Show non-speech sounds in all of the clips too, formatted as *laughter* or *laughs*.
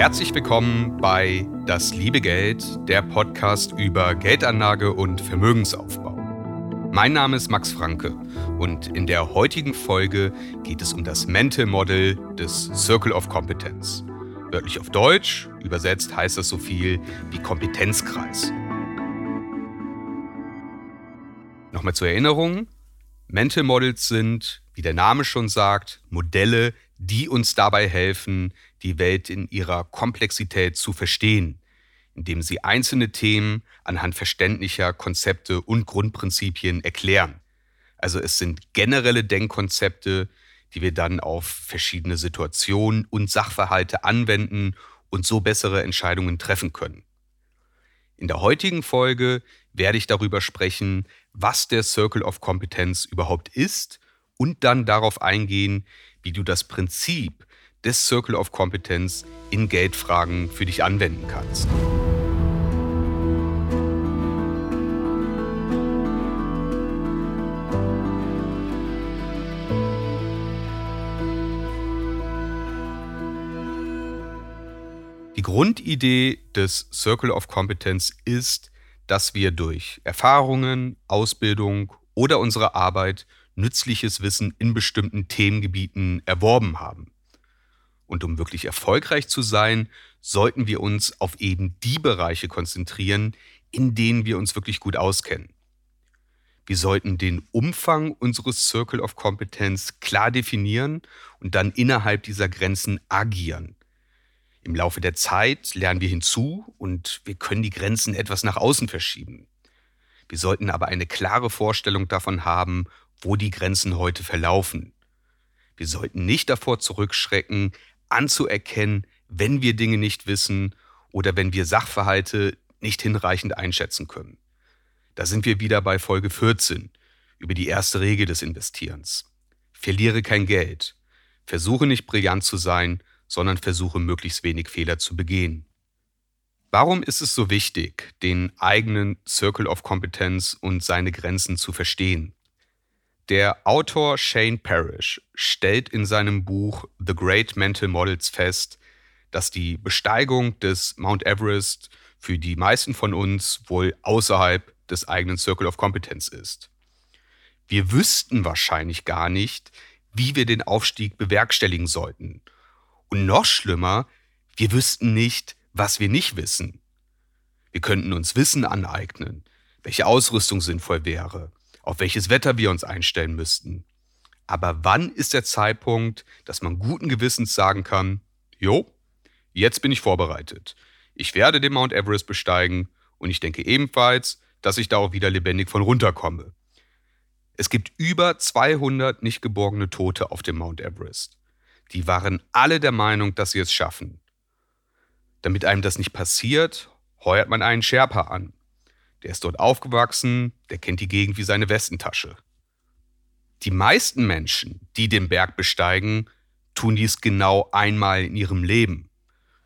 Herzlich willkommen bei Das liebe Geld, der Podcast über Geldanlage und Vermögensaufbau. Mein Name ist Max Franke und in der heutigen Folge geht es um das Mental Model des Circle of Competence. Wörtlich auf Deutsch, übersetzt heißt das so viel wie Kompetenzkreis. Nochmal zur Erinnerung, Mental Models sind, wie der Name schon sagt, Modelle, die uns dabei helfen, die Welt in ihrer Komplexität zu verstehen, indem sie einzelne Themen anhand verständlicher Konzepte und Grundprinzipien erklären. Also es sind generelle Denkkonzepte, die wir dann auf verschiedene Situationen und Sachverhalte anwenden und so bessere Entscheidungen treffen können. In der heutigen Folge werde ich darüber sprechen, was der Circle of Competence überhaupt ist und dann darauf eingehen, wie du das Prinzip des Circle of Competence in Geldfragen für dich anwenden kannst. Die Grundidee des Circle of Competence ist, dass wir durch Erfahrungen, Ausbildung oder unsere Arbeit nützliches Wissen in bestimmten Themengebieten erworben haben. Und um wirklich erfolgreich zu sein, sollten wir uns auf eben die Bereiche konzentrieren, in denen wir uns wirklich gut auskennen. Wir sollten den Umfang unseres Circle of Competence klar definieren und dann innerhalb dieser Grenzen agieren. Im Laufe der Zeit lernen wir hinzu und wir können die Grenzen etwas nach außen verschieben. Wir sollten aber eine klare Vorstellung davon haben, wo die Grenzen heute verlaufen. Wir sollten nicht davor zurückschrecken, anzuerkennen, wenn wir Dinge nicht wissen oder wenn wir Sachverhalte nicht hinreichend einschätzen können. Da sind wir wieder bei Folge 14 über die erste Regel des Investierens. Verliere kein Geld. Versuche nicht brillant zu sein, sondern versuche möglichst wenig Fehler zu begehen. Warum ist es so wichtig, den eigenen Circle of Competence und seine Grenzen zu verstehen? Der Autor Shane Parrish stellt in seinem Buch The Great Mental Models fest, dass die Besteigung des Mount Everest für die meisten von uns wohl außerhalb des eigenen Circle of Competence ist. Wir wüssten wahrscheinlich gar nicht, wie wir den Aufstieg bewerkstelligen sollten. Und noch schlimmer, wir wüssten nicht, was wir nicht wissen. Wir könnten uns Wissen aneignen, welche Ausrüstung sinnvoll wäre, auf welches Wetter wir uns einstellen müssten. Aber wann ist der Zeitpunkt, dass man guten Gewissens sagen kann, jo, jetzt bin ich vorbereitet. Ich werde den Mount Everest besteigen und ich denke ebenfalls, dass ich da auch wieder lebendig von runterkomme. Es gibt über 200 nicht geborgene Tote auf dem Mount Everest. Die waren alle der Meinung, dass sie es schaffen. Damit einem das nicht passiert, heuert man einen Sherpa an. Der ist dort aufgewachsen, der kennt die Gegend wie seine Westentasche. Die meisten Menschen, die den Berg besteigen, tun dies genau einmal in ihrem Leben.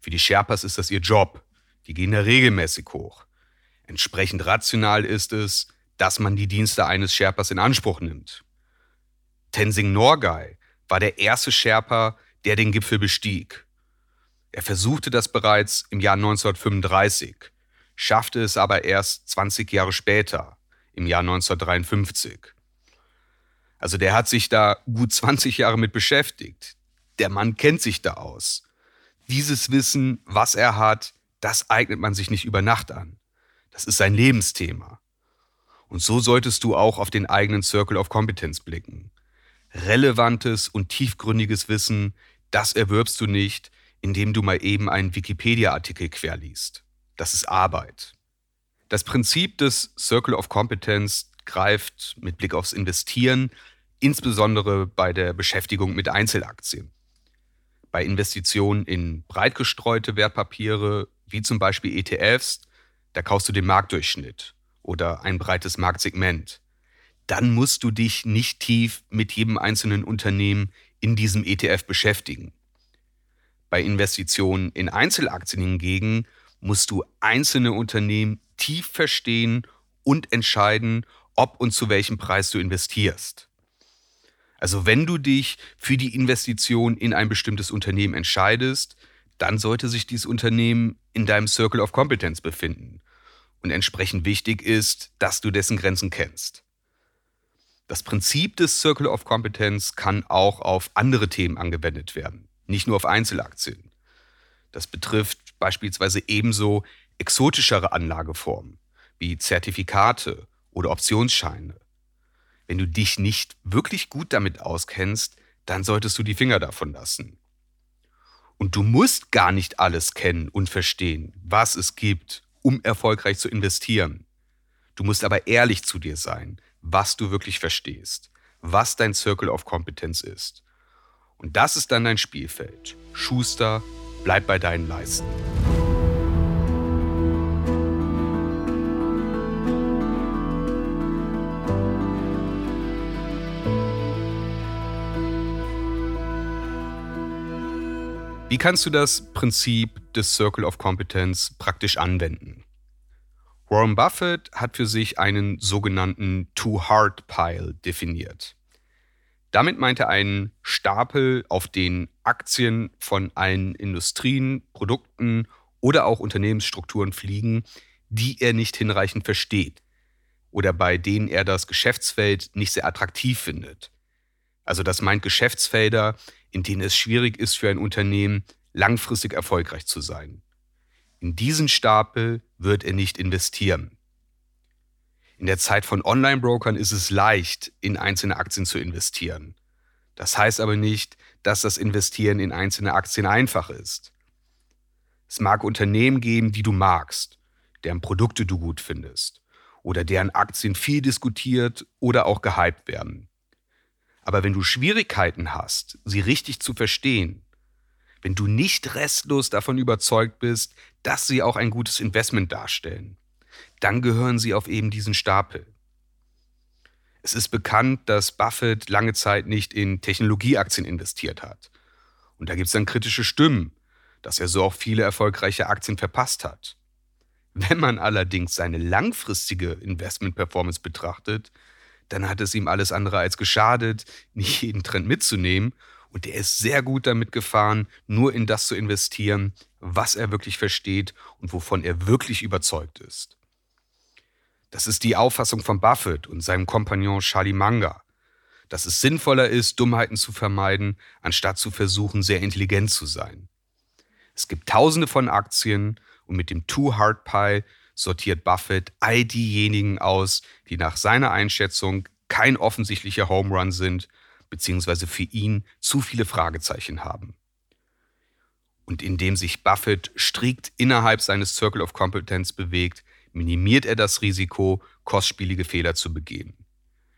Für die Sherpas ist das ihr Job. Die gehen da regelmäßig hoch. Entsprechend rational ist es, dass man die Dienste eines Sherpas in Anspruch nimmt. Tenzing Norgay war der erste Sherpa, der den Gipfel bestieg. Er versuchte das bereits im Jahr 1935 schaffte es aber erst 20 Jahre später, im Jahr 1953. Also der hat sich da gut 20 Jahre mit beschäftigt. Der Mann kennt sich da aus. Dieses Wissen, was er hat, das eignet man sich nicht über Nacht an. Das ist sein Lebensthema. Und so solltest du auch auf den eigenen Circle of Competence blicken. Relevantes und tiefgründiges Wissen, das erwirbst du nicht, indem du mal eben einen Wikipedia-Artikel querliest. Das ist Arbeit. Das Prinzip des Circle of Competence greift mit Blick aufs Investieren, insbesondere bei der Beschäftigung mit Einzelaktien. Bei Investitionen in breit gestreute Wertpapiere, wie zum Beispiel ETFs, da kaufst du den Marktdurchschnitt oder ein breites Marktsegment. Dann musst du dich nicht tief mit jedem einzelnen Unternehmen in diesem ETF beschäftigen. Bei Investitionen in Einzelaktien hingegen musst du einzelne Unternehmen tief verstehen und entscheiden, ob und zu welchem Preis du investierst. Also wenn du dich für die Investition in ein bestimmtes Unternehmen entscheidest, dann sollte sich dieses Unternehmen in deinem Circle of Competence befinden. Und entsprechend wichtig ist, dass du dessen Grenzen kennst. Das Prinzip des Circle of Competence kann auch auf andere Themen angewendet werden, nicht nur auf Einzelaktien. Das betrifft beispielsweise ebenso exotischere Anlageformen wie Zertifikate oder Optionsscheine. Wenn du dich nicht wirklich gut damit auskennst, dann solltest du die Finger davon lassen. Und du musst gar nicht alles kennen und verstehen, was es gibt, um erfolgreich zu investieren. Du musst aber ehrlich zu dir sein, was du wirklich verstehst, was dein Circle of Competence ist. Und das ist dann dein Spielfeld. Schuster, bleib bei deinen Leisten. Wie kannst du das Prinzip des Circle of Competence praktisch anwenden? Warren Buffett hat für sich einen sogenannten Too-Hard-Pile definiert. Damit meint er einen Stapel, auf den Aktien von allen Industrien, Produkten oder auch Unternehmensstrukturen fliegen, die er nicht hinreichend versteht oder bei denen er das Geschäftsfeld nicht sehr attraktiv findet. Also das meint Geschäftsfelder, in denen es schwierig ist für ein Unternehmen, langfristig erfolgreich zu sein. In diesen Stapel wird er nicht investieren. In der Zeit von Online-Brokern ist es leicht, in einzelne Aktien zu investieren. Das heißt aber nicht, dass das Investieren in einzelne Aktien einfach ist. Es mag Unternehmen geben, die du magst, deren Produkte du gut findest oder deren Aktien viel diskutiert oder auch gehypt werden. Aber wenn du Schwierigkeiten hast, sie richtig zu verstehen, wenn du nicht restlos davon überzeugt bist, dass sie auch ein gutes Investment darstellen, dann gehören sie auf eben diesen Stapel. Es ist bekannt, dass Buffett lange Zeit nicht in Technologieaktien investiert hat. Und da gibt es dann kritische Stimmen, dass er so auch viele erfolgreiche Aktien verpasst hat. Wenn man allerdings seine langfristige Investment-Performance betrachtet, dann hat es ihm alles andere als geschadet, nicht jeden Trend mitzunehmen. Und er ist sehr gut damit gefahren, nur in das zu investieren, was er wirklich versteht und wovon er wirklich überzeugt ist. Das ist die Auffassung von Buffett und seinem Kompagnon Charlie Munger, dass es sinnvoller ist, Dummheiten zu vermeiden, anstatt zu versuchen, sehr intelligent zu sein. Es gibt tausende von Aktien und mit dem Too Hard Pie sortiert Buffett all diejenigen aus, die nach seiner Einschätzung kein offensichtlicher Home Run sind, beziehungsweise für ihn zu viele Fragezeichen haben. Und indem sich Buffett strikt innerhalb seines Circle of Competence bewegt, minimiert er das Risiko, kostspielige Fehler zu begehen.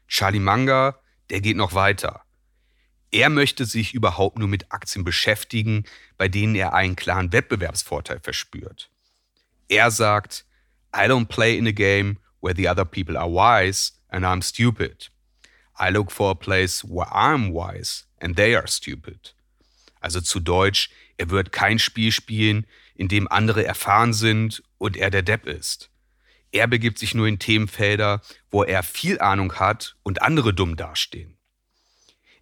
Charlie Munger, der geht noch weiter. Er möchte sich überhaupt nur mit Aktien beschäftigen, bei denen er einen klaren Wettbewerbsvorteil verspürt. Er sagt, I don't play in a game where the other people are wise and I'm stupid. I look for a place where I'm wise and they are stupid. Also zu Deutsch, er wird kein Spiel spielen, in dem andere erfahren sind und er der Depp ist. Er begibt sich nur in Themenfelder, wo er viel Ahnung hat und andere dumm dastehen.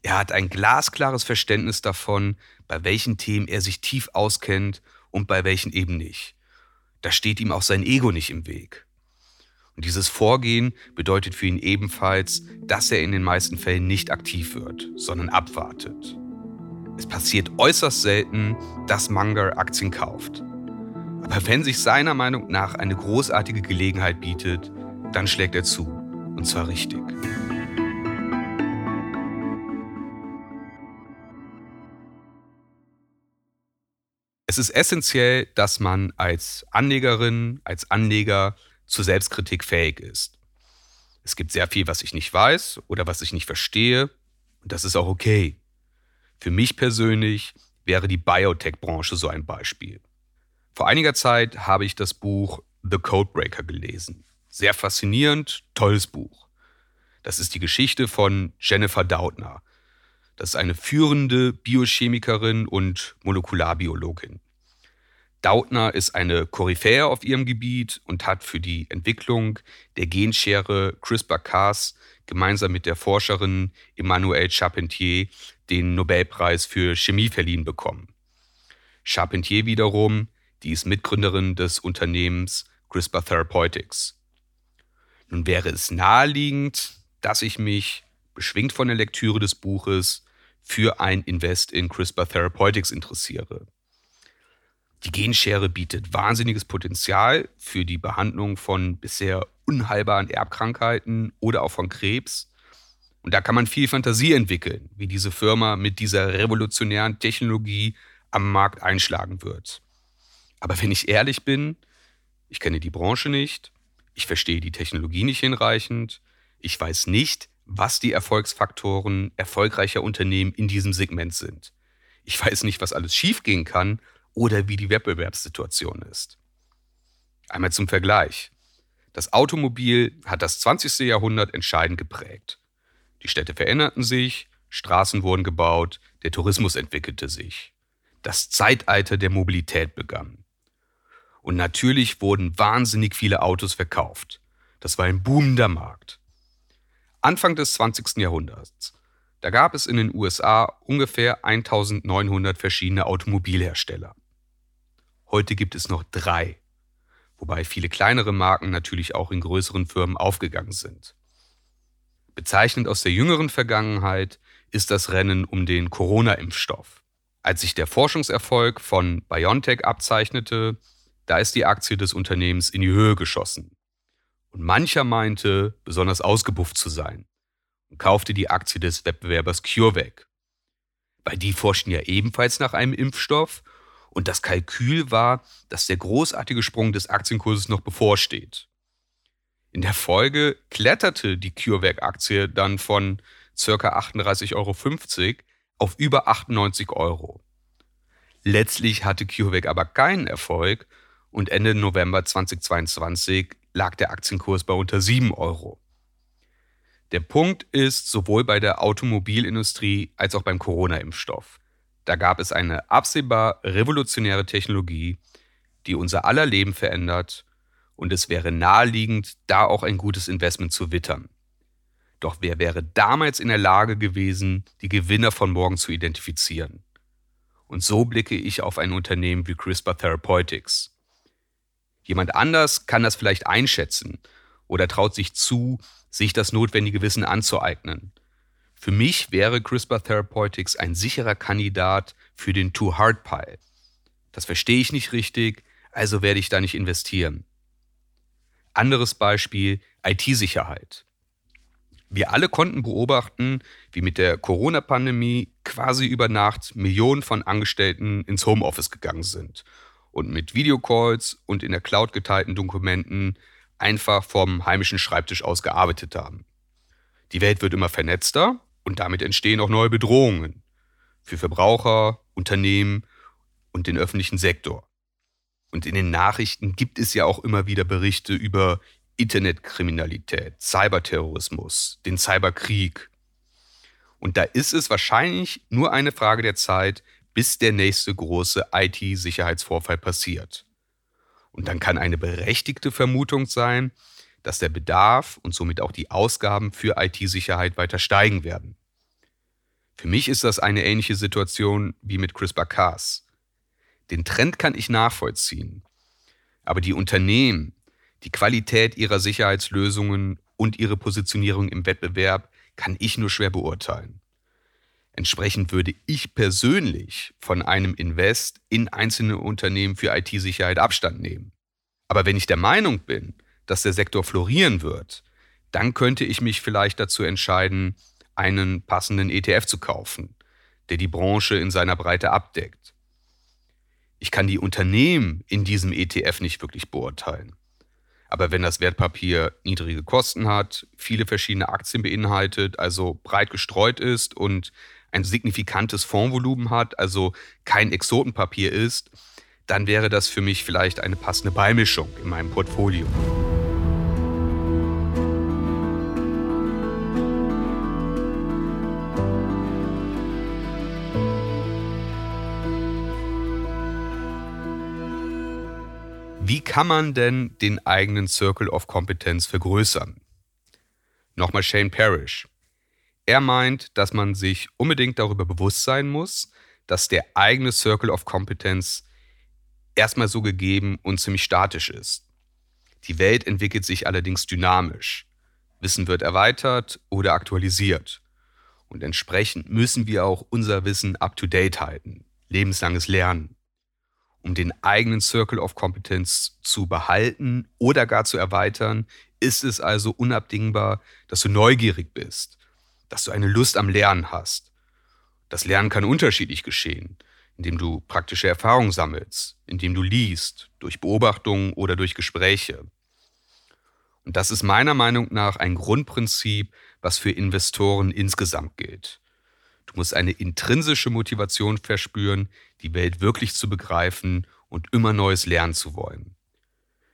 Er hat ein glasklares Verständnis davon, bei welchen Themen er sich tief auskennt und bei welchen eben nicht da steht ihm auch sein Ego nicht im Weg. Und dieses Vorgehen bedeutet für ihn ebenfalls, dass er in den meisten Fällen nicht aktiv wird, sondern abwartet. Es passiert äußerst selten, dass Munger Aktien kauft. Aber wenn sich seiner Meinung nach eine großartige Gelegenheit bietet, dann schlägt er zu. Und zwar richtig. Es ist essentiell, dass man als Anlegerin, als Anleger zur Selbstkritik fähig ist. Es gibt sehr viel, was ich nicht weiß oder was ich nicht verstehe. Und das ist auch okay. Für mich persönlich wäre die Biotech-Branche so ein Beispiel. Vor einiger Zeit habe ich das Buch The Codebreaker gelesen. Sehr faszinierend, tolles Buch. Das ist die Geschichte von Jennifer Doudna, das ist eine führende Biochemikerin und Molekularbiologin. Dautner ist eine Koryphäe auf ihrem Gebiet und hat für die Entwicklung der Genschere CRISPR-Cas gemeinsam mit der Forscherin Emmanuelle Charpentier den Nobelpreis für Chemie verliehen bekommen. Charpentier wiederum, die ist Mitgründerin des Unternehmens CRISPR Therapeutics. Nun wäre es naheliegend, dass ich mich, beschwingt von der Lektüre des Buches, für ein Invest in CRISPR Therapeutics interessiere. Die Genschere bietet wahnsinniges Potenzial für die Behandlung von bisher unheilbaren Erbkrankheiten oder auch von Krebs. Und da kann man viel Fantasie entwickeln, wie diese Firma mit dieser revolutionären Technologie am Markt einschlagen wird. Aber wenn ich ehrlich bin, ich kenne die Branche nicht, ich verstehe die Technologie nicht hinreichend, ich weiß nicht, was die Erfolgsfaktoren erfolgreicher Unternehmen in diesem Segment sind. Ich weiß nicht, was alles schiefgehen kann oder wie die Wettbewerbssituation ist. Einmal zum Vergleich. Das Automobil hat das 20. Jahrhundert entscheidend geprägt. Die Städte veränderten sich, Straßen wurden gebaut, der Tourismus entwickelte sich. Das Zeitalter der Mobilität begann. Und natürlich wurden wahnsinnig viele Autos verkauft. Das war ein boomender Markt. Anfang des 20. Jahrhunderts, da gab es in den USA ungefähr 1900 verschiedene Automobilhersteller. Heute gibt es noch drei, wobei viele kleinere Marken natürlich auch in größeren Firmen aufgegangen sind. Bezeichnend aus der jüngeren Vergangenheit ist das Rennen um den Corona-Impfstoff. Als sich der Forschungserfolg von BioNTech abzeichnete, da ist die Aktie des Unternehmens in die Höhe geschossen. Und mancher meinte, besonders ausgebufft zu sein und kaufte die Aktie des Wettbewerbers CureVac. Weil die forschten ja ebenfalls nach einem Impfstoff und das Kalkül war, dass der großartige Sprung des Aktienkurses noch bevorsteht. In der Folge kletterte die CureVac-Aktie dann von ca. 38,50 Euro auf über 98 Euro. Letztlich hatte CureVac aber keinen Erfolg und Ende November 2022 lag der Aktienkurs bei unter 7 Euro. Der Punkt ist sowohl bei der Automobilindustrie als auch beim Corona-Impfstoff. Da gab es eine absehbar revolutionäre Technologie, die unser aller Leben verändert und es wäre naheliegend, da auch ein gutes Investment zu wittern. Doch wer wäre damals in der Lage gewesen, die Gewinner von morgen zu identifizieren? Und so blicke ich auf ein Unternehmen wie CRISPR Therapeutics. Jemand anders kann das vielleicht einschätzen oder traut sich zu, sich das notwendige Wissen anzueignen. Für mich wäre CRISPR Therapeutics ein sicherer Kandidat für den Too Hard Pile. Das verstehe ich nicht richtig, also werde ich da nicht investieren. Anderes Beispiel IT-Sicherheit. Wir alle konnten beobachten, wie mit der Corona-Pandemie quasi über Nacht Millionen von Angestellten ins Homeoffice gegangen sind und mit Videocalls und in der Cloud geteilten Dokumenten einfach vom heimischen Schreibtisch aus gearbeitet haben. Die Welt wird immer vernetzter und damit entstehen auch neue Bedrohungen für Verbraucher, Unternehmen und den öffentlichen Sektor. Und in den Nachrichten gibt es ja auch immer wieder Berichte über Internetkriminalität, Cyberterrorismus, den Cyberkrieg. Und da ist es wahrscheinlich nur eine Frage der Zeit, bis der nächste große IT-Sicherheitsvorfall passiert. Und dann kann eine berechtigte Vermutung sein, dass der Bedarf und somit auch die Ausgaben für IT-Sicherheit weiter steigen werden. Für mich ist das eine ähnliche Situation wie mit CRISPR-Cas. Den Trend kann ich nachvollziehen. Aber die Unternehmen, die Qualität ihrer Sicherheitslösungen und ihre Positionierung im Wettbewerb kann ich nur schwer beurteilen. Entsprechend würde ich persönlich von einem Invest in einzelne Unternehmen für IT-Sicherheit Abstand nehmen. Aber wenn ich der Meinung bin, dass der Sektor florieren wird, dann könnte ich mich vielleicht dazu entscheiden, einen passenden ETF zu kaufen, der die Branche in seiner Breite abdeckt. Ich kann die Unternehmen in diesem ETF nicht wirklich beurteilen. Aber wenn das Wertpapier niedrige Kosten hat, viele verschiedene Aktien beinhaltet, also breit gestreut ist und ein signifikantes Fondsvolumen hat, also kein Exotenpapier ist, dann wäre das für mich vielleicht eine passende Beimischung in meinem Portfolio. Wie kann man denn den eigenen Circle of Competence vergrößern? Nochmal Shane Parrish. Er meint, dass man sich unbedingt darüber bewusst sein muss, dass der eigene Circle of Competence erstmal so gegeben und ziemlich statisch ist. Die Welt entwickelt sich allerdings dynamisch. Wissen wird erweitert oder aktualisiert. Und entsprechend müssen wir auch unser Wissen up-to-date halten. Lebenslanges Lernen. Um den eigenen Circle of Competence zu behalten oder gar zu erweitern, ist es also unabdingbar, dass du neugierig bist, dass du eine Lust am Lernen hast. Das Lernen kann unterschiedlich geschehen, indem du praktische Erfahrungen sammelst, indem du liest, durch Beobachtungen oder durch Gespräche. Und das ist meiner Meinung nach ein Grundprinzip, was für Investoren insgesamt gilt. Du musst eine intrinsische Motivation verspüren, die Welt wirklich zu begreifen und immer Neues lernen zu wollen.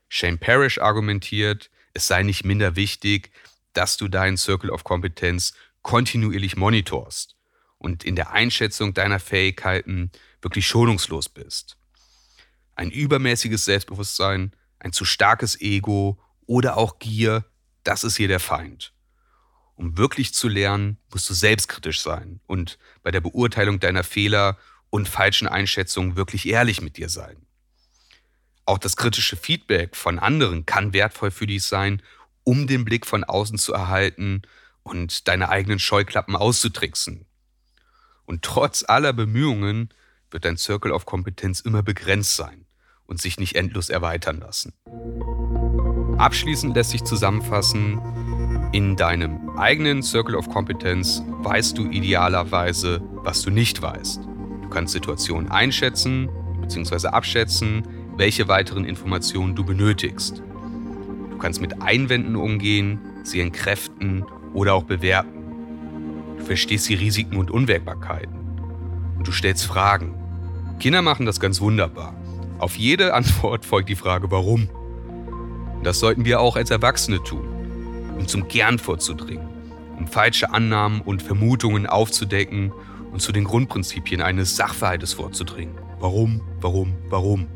Shane Parrish argumentiert, es sei nicht minder wichtig, dass du deinen Circle of Competence kontinuierlich monitorst und in der Einschätzung deiner Fähigkeiten wirklich schonungslos bist. Ein übermäßiges Selbstbewusstsein, ein zu starkes Ego oder auch Gier, das ist hier der Feind. Um wirklich zu lernen, musst du selbstkritisch sein und bei der Beurteilung deiner Fehler und falschen Einschätzungen wirklich ehrlich mit dir sein. Auch das kritische Feedback von anderen kann wertvoll für dich sein, um den Blick von außen zu erhalten und deine eigenen Scheuklappen auszutricksen. Und trotz aller Bemühungen wird dein Circle of Kompetenz immer begrenzt sein und sich nicht endlos erweitern lassen. Abschließend lässt sich zusammenfassen, in deinem eigenen Circle of Competence weißt du idealerweise, was du nicht weißt. Du kannst Situationen einschätzen bzw. abschätzen, welche weiteren Informationen du benötigst. Du kannst mit Einwänden umgehen, sie entkräften oder auch bewerten. Du verstehst die Risiken und Unwägbarkeiten. Und du stellst Fragen. Kinder machen das ganz wunderbar. Auf jede Antwort folgt die Frage, warum. Und das sollten wir auch als Erwachsene tun, um zum Kern vorzudringen, um falsche Annahmen und Vermutungen aufzudecken und zu den Grundprinzipien eines Sachverhaltes vorzudringen. Warum, warum, warum?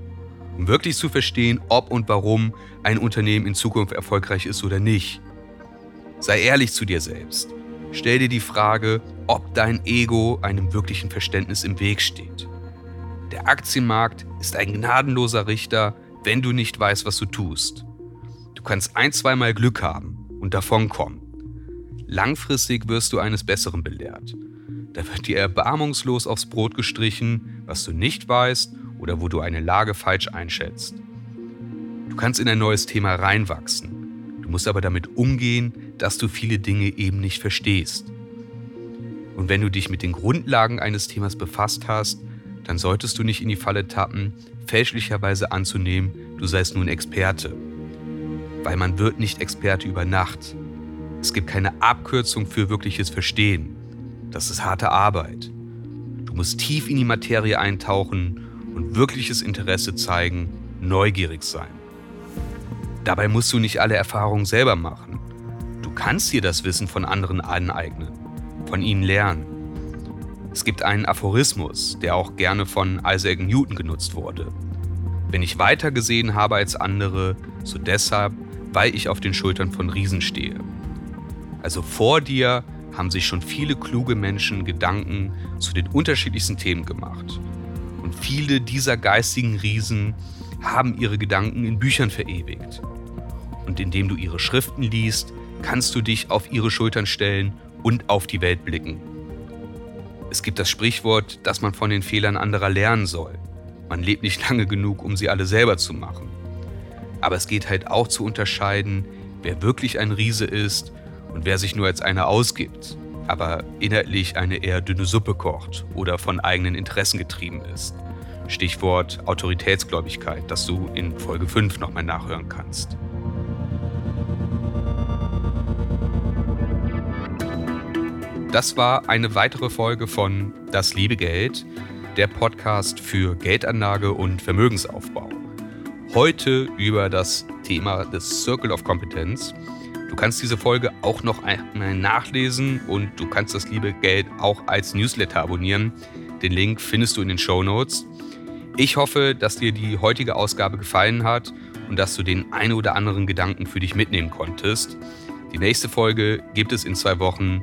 Um wirklich zu verstehen, ob und warum ein Unternehmen in Zukunft erfolgreich ist oder nicht. Sei ehrlich zu dir selbst. Stell dir die Frage, ob dein Ego einem wirklichen Verständnis im Weg steht. Der Aktienmarkt ist ein gnadenloser Richter, wenn du nicht weißt, was du tust. Du kannst ein, zweimal Glück haben und davonkommen. Langfristig wirst du eines Besseren belehrt. Da wird dir erbarmungslos aufs Brot gestrichen, was du nicht weißt oder wo du eine Lage falsch einschätzt. Du kannst in ein neues Thema reinwachsen. Du musst aber damit umgehen, dass du viele Dinge eben nicht verstehst. Und wenn du dich mit den Grundlagen eines Themas befasst hast, dann solltest du nicht in die Falle tappen, fälschlicherweise anzunehmen, du seist nun Experte. Weil man wird nicht Experte über Nacht. Es gibt keine Abkürzung für wirkliches Verstehen. Das ist harte Arbeit. Du musst tief in die Materie eintauchen und wirkliches Interesse zeigen, neugierig sein. Dabei musst du nicht alle Erfahrungen selber machen. Du kannst dir das Wissen von anderen aneignen, von ihnen lernen. Es gibt einen Aphorismus, der auch gerne von Isaac Newton genutzt wurde. Wenn ich weiter gesehen habe als andere, so deshalb, weil ich auf den Schultern von Riesen stehe. Also vor dir haben sich schon viele kluge Menschen Gedanken zu den unterschiedlichsten Themen gemacht. Und viele dieser geistigen Riesen haben ihre Gedanken in Büchern verewigt. Und indem du ihre Schriften liest, kannst du dich auf ihre Schultern stellen und auf die Welt blicken. Es gibt das Sprichwort, dass man von den Fehlern anderer lernen soll. Man lebt nicht *laughs* lange genug, um sie alle selber zu machen. Aber es geht halt auch zu unterscheiden, wer wirklich ein Riese ist und wer sich nur als einer ausgibt aber inhaltlich eine eher dünne Suppe kocht oder von eigenen Interessen getrieben ist. Stichwort Autoritätsgläubigkeit, das du in Folge 5 nochmal nachhören kannst. Das war eine weitere Folge von Das liebe Geld, der Podcast für Geldanlage und Vermögensaufbau. Heute über das Thema des Circle of Competence Du kannst diese Folge auch noch einmal nachlesen und du kannst das liebe Geld auch als Newsletter abonnieren. Den Link findest du in den Show Notes. Ich hoffe, dass dir die heutige Ausgabe gefallen hat und dass du den einen oder anderen Gedanken für dich mitnehmen konntest. Die nächste Folge gibt es in zwei Wochen.